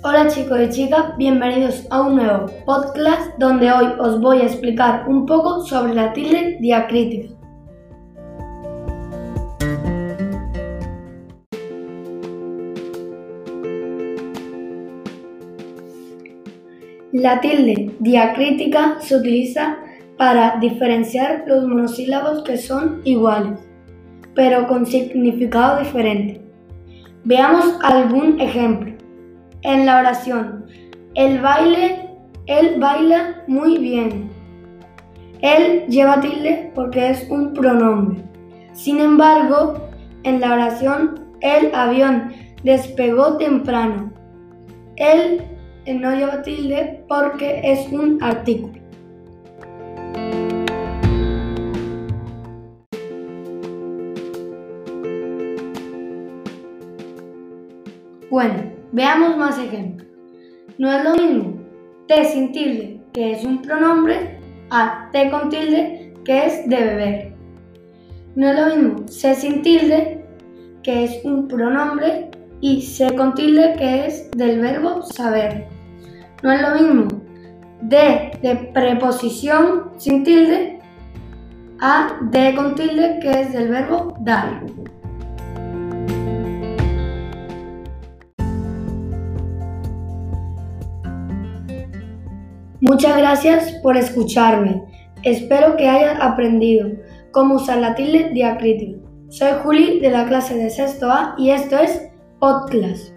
Hola chicos y chicas, bienvenidos a un nuevo podcast donde hoy os voy a explicar un poco sobre la tilde diacrítica. La tilde diacrítica se utiliza para diferenciar los monosílabos que son iguales, pero con significado diferente. Veamos algún ejemplo. En la oración, el baile, él baila muy bien. Él lleva tilde porque es un pronombre. Sin embargo, en la oración, el avión despegó temprano. Él no lleva tilde porque es un artículo. Bueno, veamos más ejemplos. No es lo mismo T sin tilde, que es un pronombre, a T con tilde, que es de beber. No es lo mismo C sin tilde, que es un pronombre, y C con tilde, que es del verbo saber. No es lo mismo D de preposición sin tilde, a D con tilde, que es del verbo dar. Muchas gracias por escucharme. Espero que hayas aprendido cómo usar la tilde diacrítica. Soy Juli de la clase de sexto A y esto es Podclass.